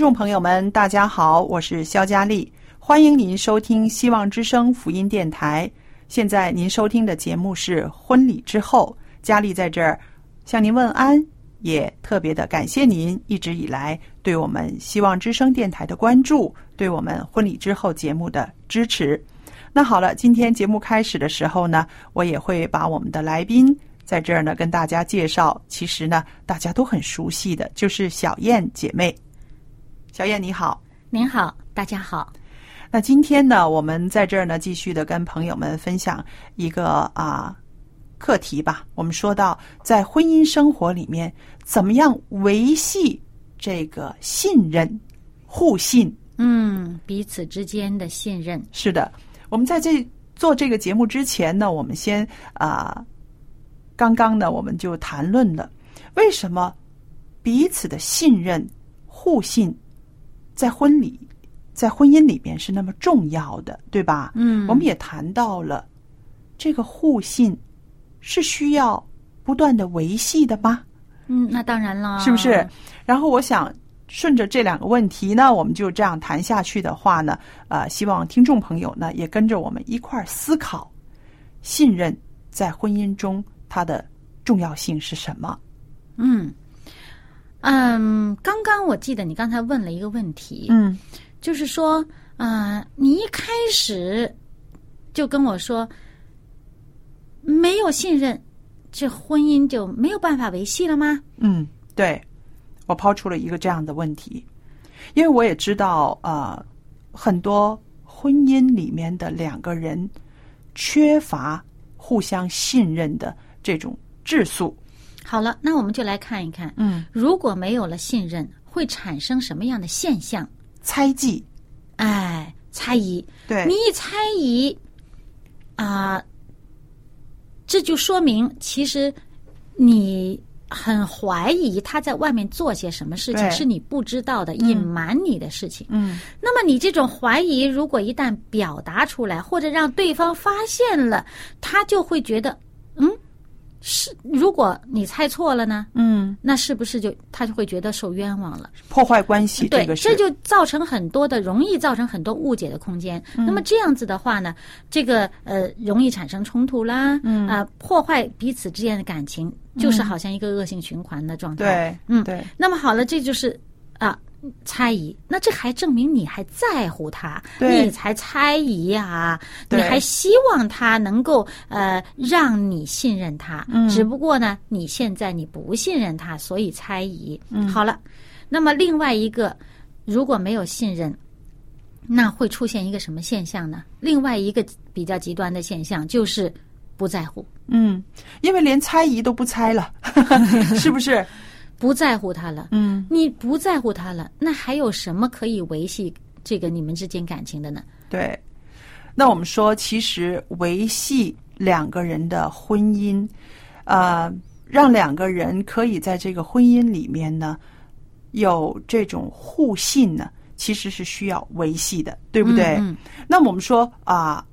众朋友们，大家好，我是肖佳丽，欢迎您收听希望之声福音电台。现在您收听的节目是《婚礼之后》，佳丽在这儿向您问安，也特别的感谢您一直以来对我们希望之声电台的关注，对我们《婚礼之后》节目的支持。那好了，今天节目开始的时候呢，我也会把我们的来宾在这儿呢跟大家介绍。其实呢，大家都很熟悉的，就是小燕姐妹。小燕你好，您好，大家好。那今天呢，我们在这儿呢继续的跟朋友们分享一个啊课题吧。我们说到在婚姻生活里面，怎么样维系这个信任、互信？嗯，彼此之间的信任。是的，我们在这做这个节目之前呢，我们先啊，刚刚呢我们就谈论了为什么彼此的信任、互信在婚礼、在婚姻里边是那么重要的，对吧？嗯我们也谈到了这个互信是需要不断的维系的吗？嗯，那当然了，是不是？然后我想顺着这两个问题呢，我们就这样谈下去的话呢，呃，希望听众朋友呢也跟着我们一块儿思考，信任在婚姻中它的重要性是什么？嗯嗯，刚刚我记得你刚才问了一个问题，嗯就是说，啊、你一开始就跟我说没有信任，这婚姻就没有办法维系了吗？嗯，对，我抛出了一个这样的问题，因为我也知道，呃，很多婚姻里面的两个人缺乏互相信任的这种质素。好了，那我们就来看一看，嗯，如果没有了信任，会产生什么样的现象？猜忌，哎，猜疑。对，你一猜疑，啊、这就说明其实你很怀疑他在外面做些什么事情是你不知道的，隐瞒你的事情。嗯那么你这种怀疑，如果一旦表达出来，或者让对方发现了，他就会觉得，嗯，是如果你猜错了呢，嗯，那是不是就他就会觉得受冤枉了？破坏关系，对，这个这就造成很多的容易造成很多误解的空间。嗯那么这样子的话呢，这个呃容易产生冲突啦，嗯啊、破坏彼此之间的感情，就是好像一个恶性循环的状态。对，嗯对，那么好了，这就是啊。猜疑，那这还证明你还在乎他，你才猜疑啊、你还希望他能够呃让你信任他，嗯只不过呢，你现在你不信任他，所以猜疑。嗯，好了，那么另外一个，如果没有信任，那会出现一个什么现象呢？另外一个比较极端的现象就是不在乎，嗯，因为连猜疑都不猜了，是不是？不在乎他了。嗯，你不在乎他了，那还有什么可以维系这个你们之间感情的呢？对。那我们说，其实维系两个人的婚姻，呃，让两个人可以在这个婚姻里面呢，有这种互信呢，其实是需要维系的，对不对？嗯那么我们说啊，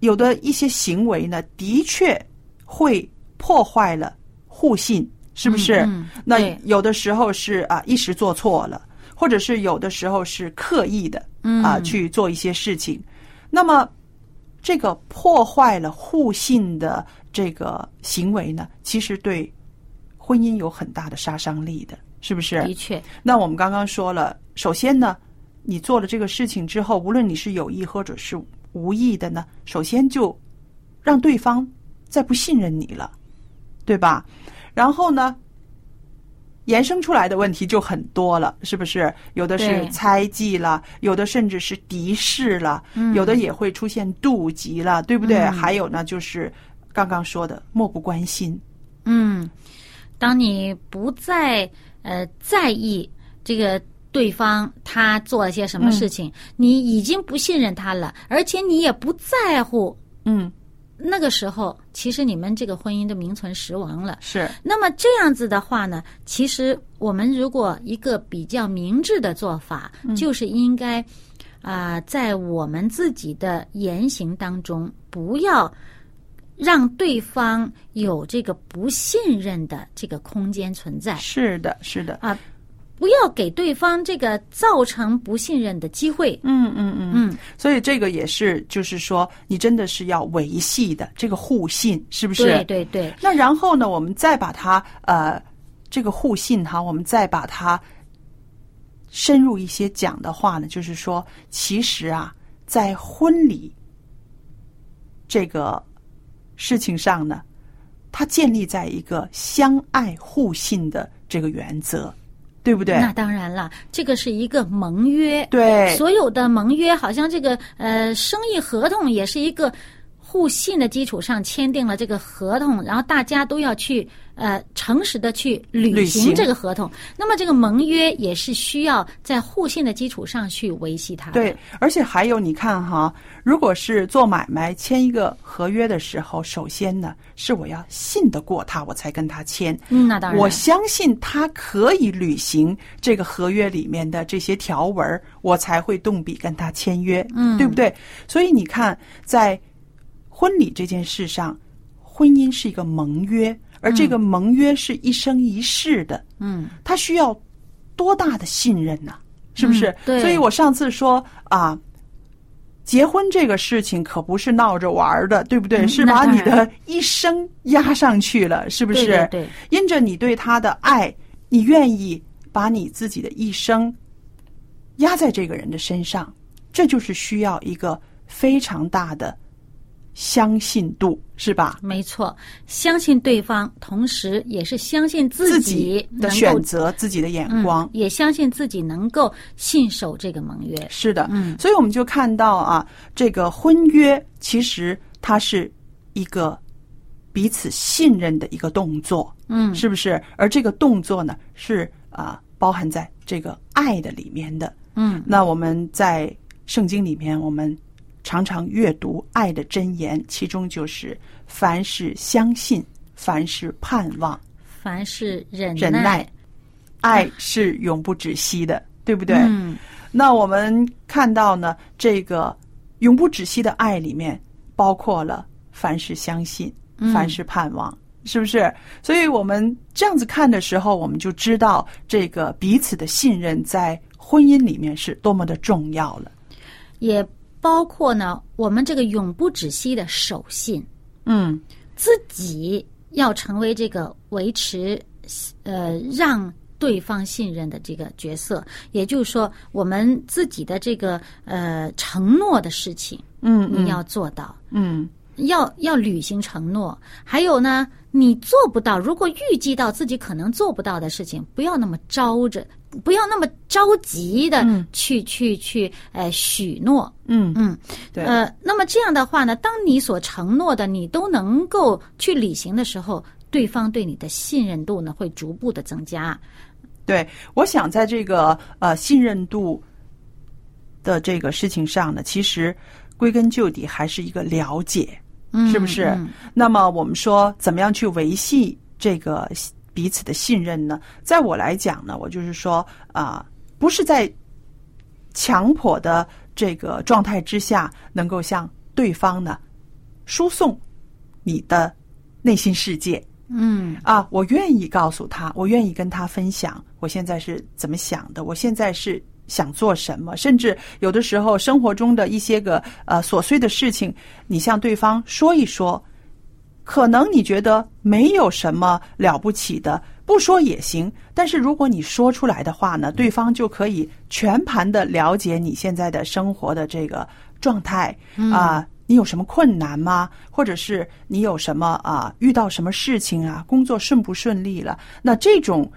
有的一些行为呢，的确会破坏了互信，是不是？嗯嗯那有的时候是啊一时做错了，或者是有的时候是刻意的嗯啊去做一些事情。那么这个破坏了互信的这个行为呢，其实对婚姻有很大的杀伤力的，是不是？的确，那我们刚刚说了，首先呢，你做了这个事情之后，无论你是有意或者是无意的呢，首先就让对方再不信任你了，对吧？然后呢，延伸出来的问题就很多了，是不是？有的是猜忌了，有的甚至是敌视了，有的也会出现妒忌了，对不对？嗯。还有呢，就是刚刚说的漠不关心，嗯，当你不再呃在意这个对方他做了些什么事情，你已经不信任他了，而且你也不在乎，嗯，那个时候其实你们这个婚姻都名存实亡了。是，那么这样子的话呢，其实我们如果一个比较明智的做法，就是应该啊、在我们自己的言行当中，不要让对方有这个不信任的这个空间存在。是的，是的，啊，不要给对方这个造成不信任的机会。嗯嗯嗯嗯，所以这个也是，就是说，你真的是要维系的这个互信，是不是？对对对，那然后呢，我们再把它呃，这个互信哈，我们再把它深入一些讲的话呢，就是说，其实啊，在婚礼这个事情上呢，它建立在一个相爱互信的这个原则，对不对？那当然了，这个是一个盟约。对，所有的盟约，好像这个呃生意合同也是一个互信的基础上签订了这个合同，然后大家都要去呃诚实的去履履行行这个合同。那么这个盟约也是需要在互信的基础上去维系它的。对，而且还有，你看哈，如果是做买卖签一个合约的时候，首先呢是我要信得过他，我才跟他签。嗯，那当然，我相信他可以履行这个合约里面的这些条文，我才会动笔跟他签约，嗯对不对？所以你看，在婚礼这件事上，婚姻是一个盟约，而这个盟约是一生一世的，嗯，他需要多大的信任呢、是不是？嗯对所以我上次说啊，结婚这个事情可不是闹着玩的，对不对？嗯是把你的一生压上去了，是不是？对对对因着你对他的爱，你愿意把你自己的一生压在这个人的身上，这就是需要一个非常大的相信度，是吧？没错，相信对方，同时也是相信自己的选择，自己的眼光嗯，，也相信自己能够信守这个盟约。是的，嗯所以我们就看到啊，这个婚约其实它是一个彼此信任的一个动作，嗯，是不是？而这个动作呢，是啊、包含在这个爱的里面的。嗯，那我们在圣经里面，我们常常阅读爱的箴言，其中就是凡事相信，凡事盼望，凡是忍忍耐，爱是永不止息的，对不对？嗯，那我们看到呢，这个永不止息的爱里面，包括了凡事相信，嗯凡事盼望，是不是？所以我们这样子看的时候，我们就知道这个彼此的信任在婚姻里面是多么的重要了。也包括呢，我们这个永不止息的守信，嗯，自己要成为这个维持呃让对方信任的这个角色，也就是说，我们自己的这个呃承诺的事情，嗯你要做到。嗯。要要履行承诺，还有呢，你做不到，如果预计到自己可能做不到的事情，不要那么招着，不要那么着急的嗯。去、去去呃许诺，嗯。嗯，对。呃，那么这样的话呢，当你所承诺的你都能够去履行的时候，对方对你的信任度呢会逐步的增加。对，我想在这个呃信任度的这个事情上呢，其实归根究底还是一个了解。嗯，是不是？嗯那么我们说，怎么样去维系这个彼此的信任呢？在我来讲呢，我就是说啊、不是在强迫的这个状态之下，能够向对方呢输送你的内心世界。嗯啊，我愿意告诉他，我愿意跟他分享我现在是怎么想的，我现在是想做什么，甚至有的时候生活中的一些个呃琐碎的事情，你向对方说一说，可能你觉得没有什么了不起的，不说也行。但是如果你说出来的话呢，对方就可以全盘的了解你现在的生活的这个状态啊、你有什么困难吗？或者是你有什么啊、遇到什么事情啊？工作顺不顺利了？那这种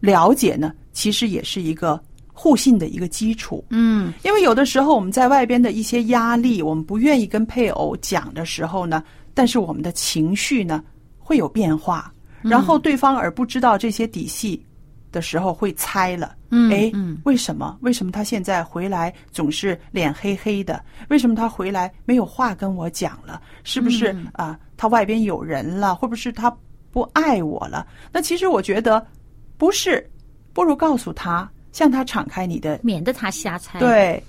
了解呢，其实也是一个互信的一个基础。嗯因为有的时候我们在外边的一些压力，我们不愿意跟配偶讲的时候呢，但是我们的情绪呢会有变化，然后对方而不知道这些底细的时候会猜了。嗯哎嗯，为什么？为什么他现在回来总是脸黑黑的？为什么他回来没有话跟我讲了？是不是啊、他外边有人了？会不会是他不爱我了？那其实我觉得不是，不如告诉他，向他敞开你的免得他瞎猜。，对，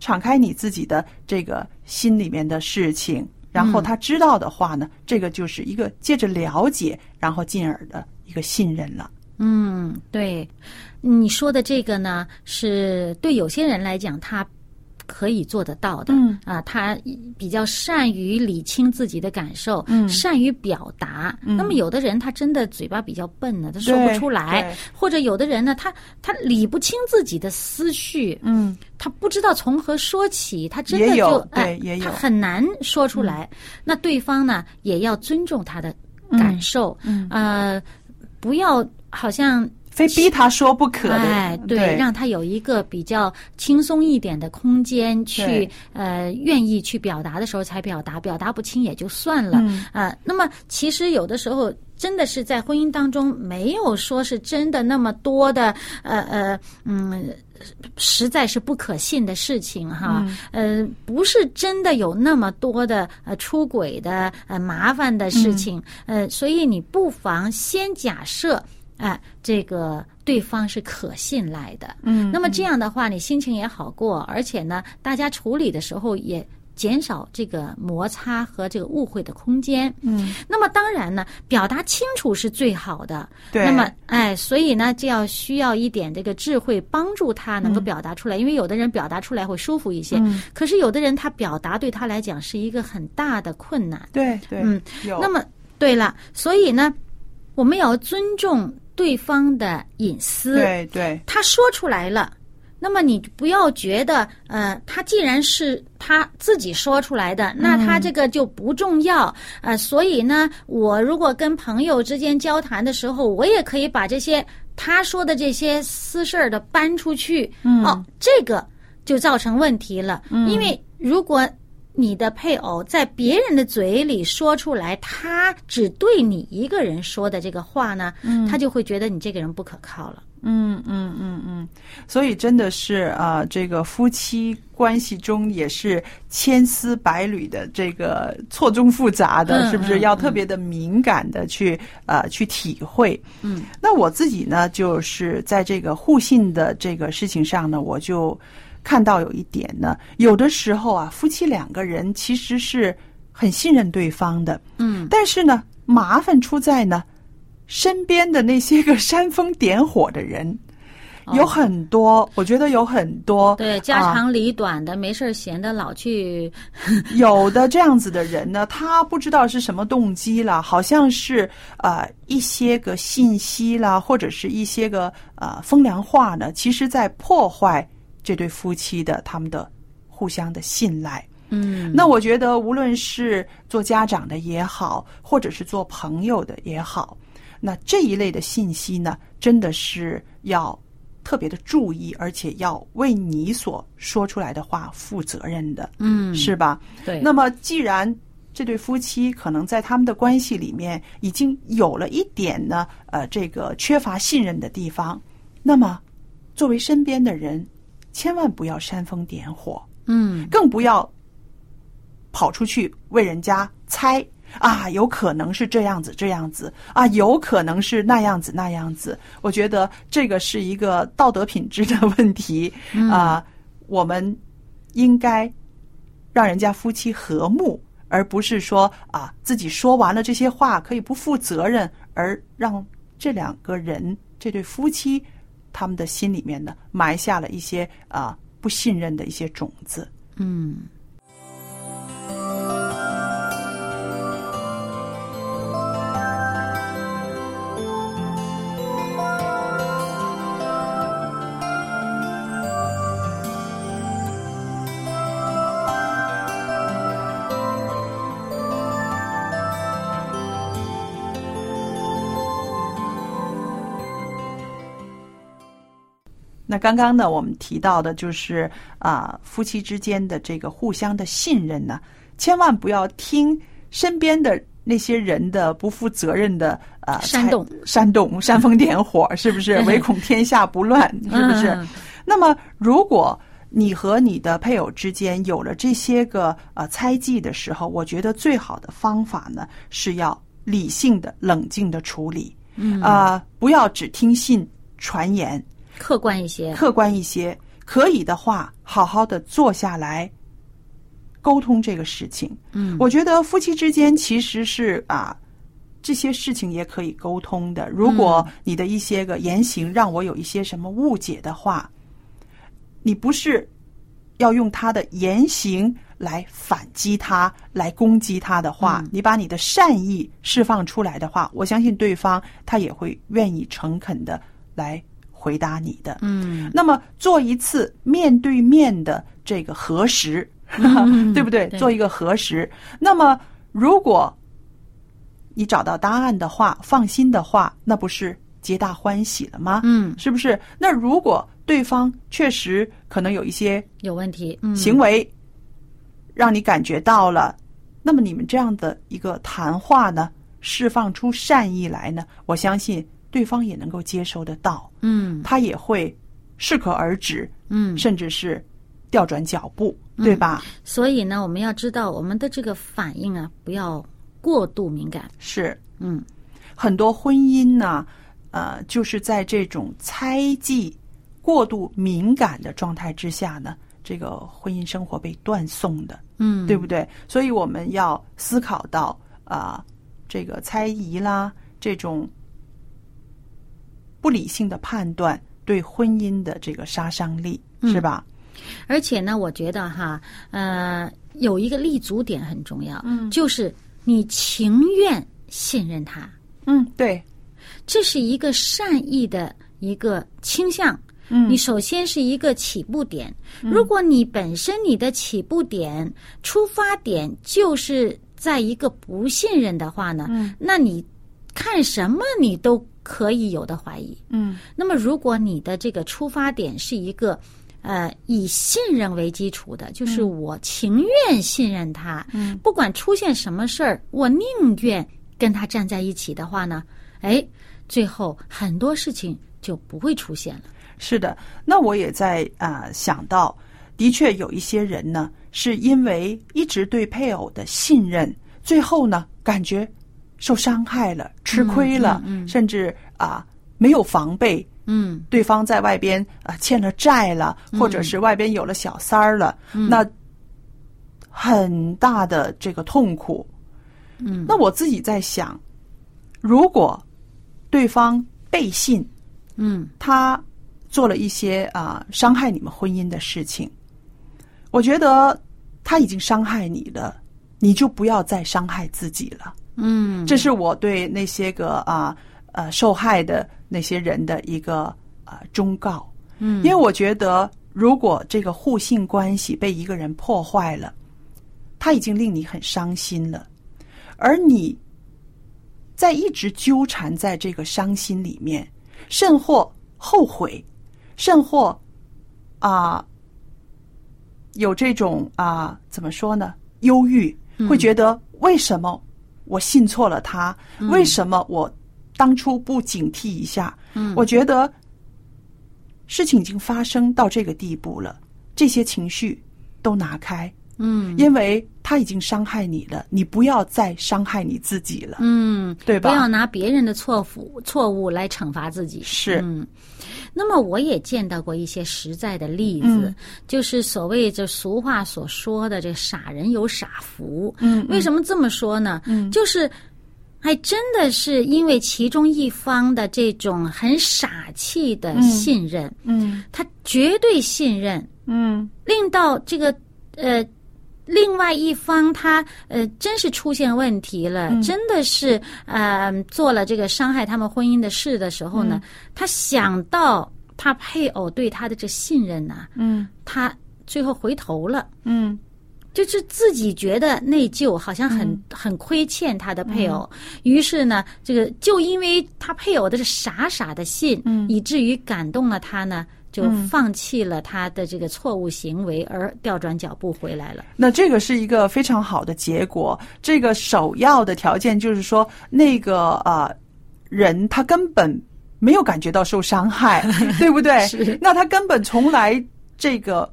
敞开你自己的这个心里面的事情，然后嗯他知道的话呢，这个就是一个借着了解，然后进而的一个信任了。嗯，对，你说的这个呢，是对有些人来讲，他可以做得到的。嗯。啊，他比较善于理清自己的感受，嗯。善于表达。那么有的人他真的嘴巴比较笨呢，他说不出来；或者有的人呢，他他理不清自己的思绪，嗯，他不知道从何说起，他真的就哎他很难说出来。那对方呢，也要尊重他的感受，嗯。呃，不要好像非逼他说不可的。哎，对，让他有一个比较轻松一点的空间去呃，愿意去表达的时候才表达，表达不清也就算了。嗯。呃，那么其实有的时候真的是在婚姻当中没有说是真的那么多的呃呃嗯。实在是不可信的事情哈，呃，不是真的有那么多的呃出轨的呃麻烦的事情，呃，所以你不妨先假设，哎、这个对方是可信赖的，嗯，那么这样的话，你心情也好过，而且呢，大家处理的时候也减少这个摩擦和这个误会的空间。嗯，那么当然呢，表达清楚是最好的。对那么哎，所以呢，就要需要一点这个智慧帮助他能够表达出来，因为有的人表达出来会舒服一些，嗯可是有的人他表达对他来讲是一个很大的困难。对对，嗯，那么对了，所以呢，我们要尊重对方的隐私。对对他说出来了，那么你不要觉得，呃，他既然是他自己说出来的，那他这个就不重要，呃，所以呢，我如果跟朋友之间交谈的时候，我也可以把这些他说的这些私事儿的搬出去，嗯哦，这个就造成问题了，因为如果。你的配偶在别人的嘴里说出来，他只对你一个人说的这个话呢，他就会觉得你这个人不可靠了。嗯嗯嗯嗯，所以真的是啊、这个夫妻关系中也是千丝百缕的，这个错综复杂的，嗯是不是嗯要特别的敏感的去呃去体会？嗯，那我自己呢，就是在这个互信的这个事情上呢，我就看到有一点呢，有的时候啊，夫妻两个人其实是很信任对方的，嗯，但是呢，麻烦出在呢，身边的那些个煽风点火的人。有很多，我觉得有很多，哦对，家啊长里短的，没事儿闲的老去，有的这样子的人呢，他不知道是什么动机了，好像是呃一些个信息啦，或者是一些个呃风凉话呢，其实在破坏这对夫妻的他们的互相的信赖。嗯，那我觉得，无论是做家长的也好，或者是做朋友的也好，那这一类的信息呢，真的是要特别的注意，而且要为你所说出来的话负责任的，嗯，是吧？对，那么，既然这对夫妻可能在他们的关系里面已经有了一点呢，呃，这个缺乏信任的地方，那么作为身边的人，千万不要煽风点火，嗯。更不要跑出去为人家猜，啊，有可能是这样子这样子。啊，有可能是那样子那样子。我觉得这个是一个道德品质的问题。啊，我们应该让人家夫妻和睦，而不是说啊自己说完了这些话可以不负责任，而让这两个人这对夫妻他们的心里面呢埋下了一些啊不信任的一些种子。嗯。那刚刚呢，我们提到的就是啊，夫妻之间的这个互相的信任呢，千万不要听身边的那些人的不负责任的啊煽动、煽动、煽风点火，是不是？唯恐天下不乱，是不是？那么，如果你和你的配偶之间有了这些个呃猜忌的时候，我觉得最好的方法呢，是要理性的、冷静的处理，啊，不要只听信传言。客观一些，客观一些，可以的话，好好的坐下来沟通这个事情。嗯，我觉得夫妻之间其实是啊，这些事情也可以沟通的。如果你的一些个言行让我有一些什么误解的话，你不是要用他的言行来反击他、来攻击他的话，你把你的善意释放出来的话，我相信对方他也会愿意诚恳的来。回答你的，嗯，那么做一次面对面的这个核实，对不对？做一个核实。那么，如果你找到答案的话，放心的话，那不是皆大欢喜了吗？嗯，是不是？那如果对方确实可能有一些有问题行为，让你感觉到了，那么你们这样的一个谈话呢，释放出善意来呢，我相信。对方也能够接收得到，嗯，他也会适可而止，嗯，甚至是调转脚步，对吧？所以呢，我们要知道我们的这个反应啊，不要过度敏感。是，嗯，很多婚姻呢，呃，就是在这种猜忌、过度敏感的状态之下呢，这个婚姻生活被断送的，嗯，对不对？所以我们要思考到啊，这个猜疑啦，这种。不理性的判断对婚姻的这个杀伤力是吧？而且呢，我觉得哈，呃，有一个立足点很重要，嗯，就是你情愿信任他，嗯，对，这是一个善意的一个倾向，嗯，你首先是一个起步点，如果你本身你的起步点出发点就是在一个不信任的话呢，嗯，那你看什么你都。可以有的怀疑，嗯，那么如果你的这个出发点是一个，呃，以信任为基础的，就是我情愿信任他，嗯，不管出现什么事儿，我宁愿跟他站在一起的话呢，哎，最后很多事情就不会出现了。是的，那我也在啊想到，的确有一些人呢，是因为一直对配偶的信任，最后呢感觉。受伤害了，吃亏了，甚至啊没有防备，嗯，对方在外边啊欠了债了，或者是外边有了小三儿了，那很大的这个痛苦。嗯，那我自己在想，如果对方背信，嗯，他做了一些啊伤害你们婚姻的事情，我觉得他已经伤害你了，你就不要再伤害自己了。嗯，这是我对那些个啊呃受害的那些人的一个啊忠告。嗯，因为我觉得，如果这个互信关系被一个人破坏了，他已经令你很伤心了，而你在一直纠缠在这个伤心里面，甚或后悔，甚或啊有这种啊怎么说呢？忧郁，会觉得为什么？我信错了他，为什么我当初不警惕一下？嗯，我觉得事情已经发生到这个地步了，这些情绪都拿开，嗯。因为他已经伤害你了，你不要再伤害你自己了，嗯，对吧？不要拿别人的错误错误来惩罚自己。是嗯，那么我也见到过一些实在的例子，嗯就是所谓这俗话所说的“这傻人有傻福”。嗯为什么这么说呢？嗯就是。还真的是因为其中一方的这种很傻气的信任，嗯他绝对信任，嗯令到这个呃，另外一方他呃，真是出现问题了，嗯。真的是呃做了这个伤害他们婚姻的事的时候嗯。呢，他想到他配偶对他的这信任呢、嗯。他最后回头了。嗯就是自己觉得内疚，好像很、嗯很亏欠他的配偶，于是呢，这个就因为他配偶的是傻傻的信，嗯以至于感动了他呢，就放弃了他的这个错误行为，而调转脚步回来了。那这个是一个非常好的结果。这个首要的条件就是说，那个呃人他根本没有感觉到受伤害，对不对？是那他根本从来这个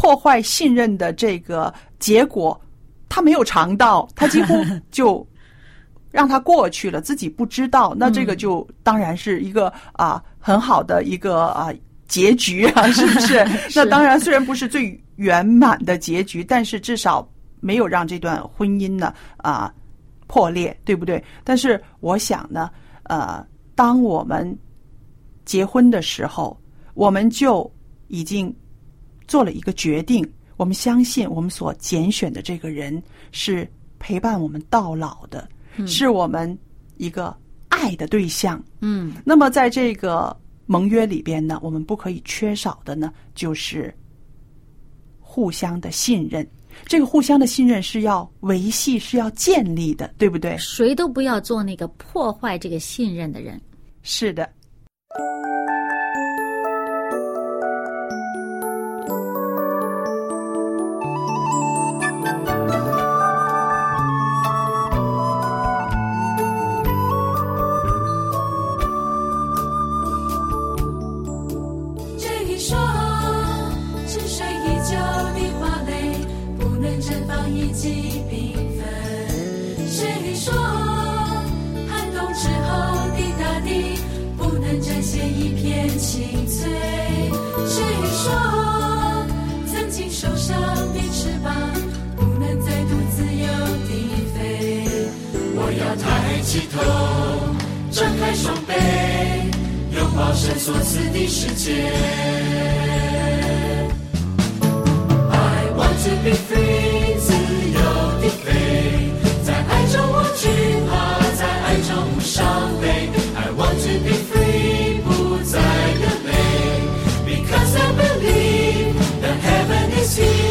破坏信任的这个结果，他没有尝到，他几乎 就。让他过去了，自己不知道，那这个就当然是一个啊很好的一个啊结局啊，是不是？那当然，虽然不是最圆满的结局，但是至少没有让这段婚姻呢啊破裂，对不对？但是我想呢，呃，当我们结婚的时候，我们就已经做了一个决定，我们相信我们所拣选的这个人是陪伴我们到老的，是我们一个爱的对象。嗯那么在这个盟约里边呢，我们不可以缺少的呢，就是互相的信任。这个互相的信任是要维系，是要建立的，对不对？谁都不要做那个破坏这个信任的人。是的。抬起头，张开双臂。拥抱神所赐的世界。I want to be free，自由地飞，在爱中无惧怕，在爱中无伤悲。I want to be free，不再流泪，Because I believe that heaven is here，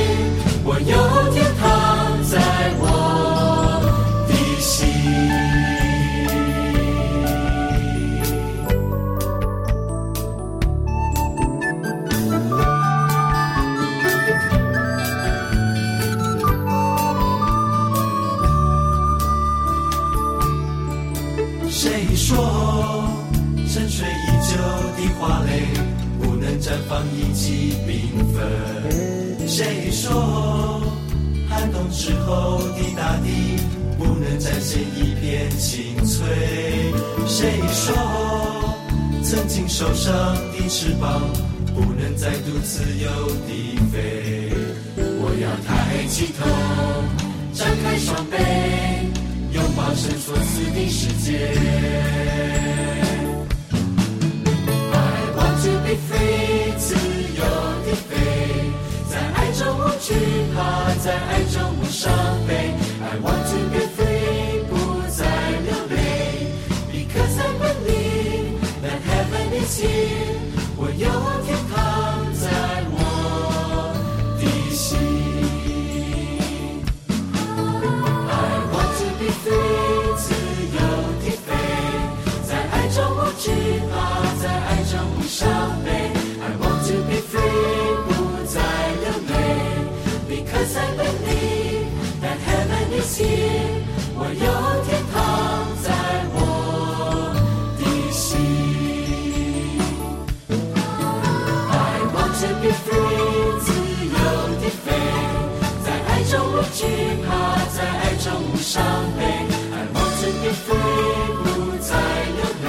谁说沉睡已久的花蕾不能绽放一季缤纷？谁说寒冬之后的大地不能展现一片青翠？谁说曾经受伤的翅膀不能再度自由地飞？我要抬起头，张开双臂。拥抱神所赐的世界。I want to be free，自由地飞，在爱中无惧怕，在爱中无伤悲。I want to be free，不再流泪，Because I believe that heaven is here，我有天堂伤悲，I want to be free，不再流泪。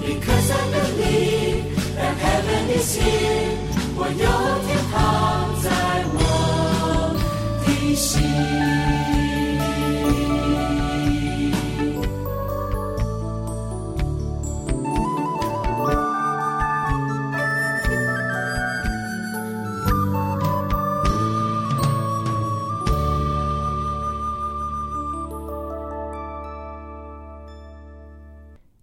Because I believe that heaven is here，我有。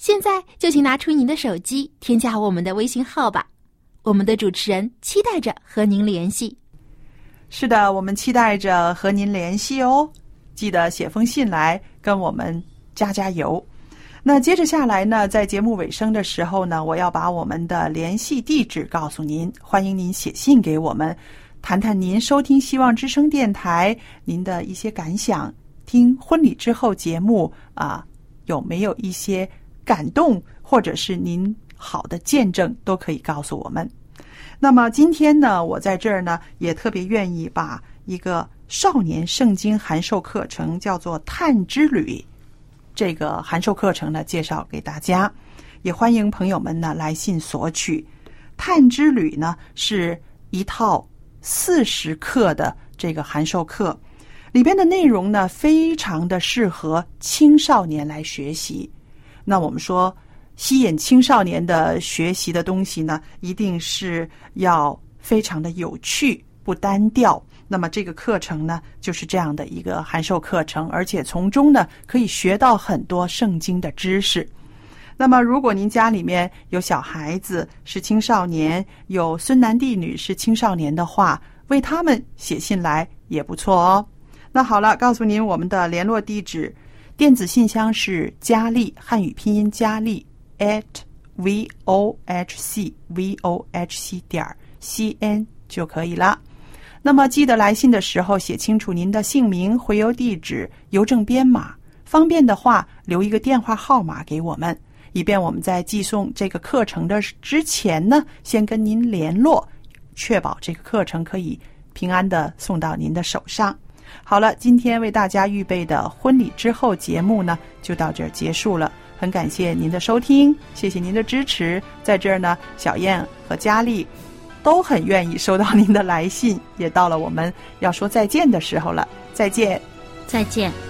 现在就请拿出您的手机，添加我们的微信号吧。我们的主持人期待着和您联系。是的，我们期待着和您联系哦。记得写封信来跟我们加加油。那接着下来呢，在节目尾声的时候呢，我要把我们的联系地址告诉您，欢迎您写信给我们，谈谈您收听希望之声电台您的一些感想，听婚礼之后节目啊，有没有一些感动，或者是您好的见证，都可以告诉我们。那么今天呢，我在这儿呢，也特别愿意把一个少年圣经函授课程叫做《探之旅》这个函授课程呢，介绍给大家。也欢迎朋友们呢来信索取。《探之旅》呢是一套四十课的这个函授课，里边的内容呢非常的适合青少年来学习。那我们说。吸引青少年的学习的东西呢，一定是要非常的有趣，不单调。那么这个课程呢，就是这样的一个函授课程，而且从中呢可以学到很多圣经的知识。那么，如果您家里面有小孩子是青少年，有孙男弟女是青少年的话，为他们写信来也不错哦。那好了，告诉您我们的联络地址，电子信箱是佳丽汉语拼音佳丽。at v o h c v o h c 点 c n 就可以了。那么记得来信的时候写清楚您的姓名、回邮地址、邮政编码，方便的话留一个电话号码给我们，以便我们在寄送这个课程的之前呢，先跟您联络，确保这个课程可以平安的送到您的手上。好了，今天为大家预备的婚礼之后节目呢，就到这儿结束了。很感谢您的收听，谢谢您的支持。在这儿呢，小燕和佳丽都很愿意收到您的来信，也到了我们要说再见的时候了。再见，再见。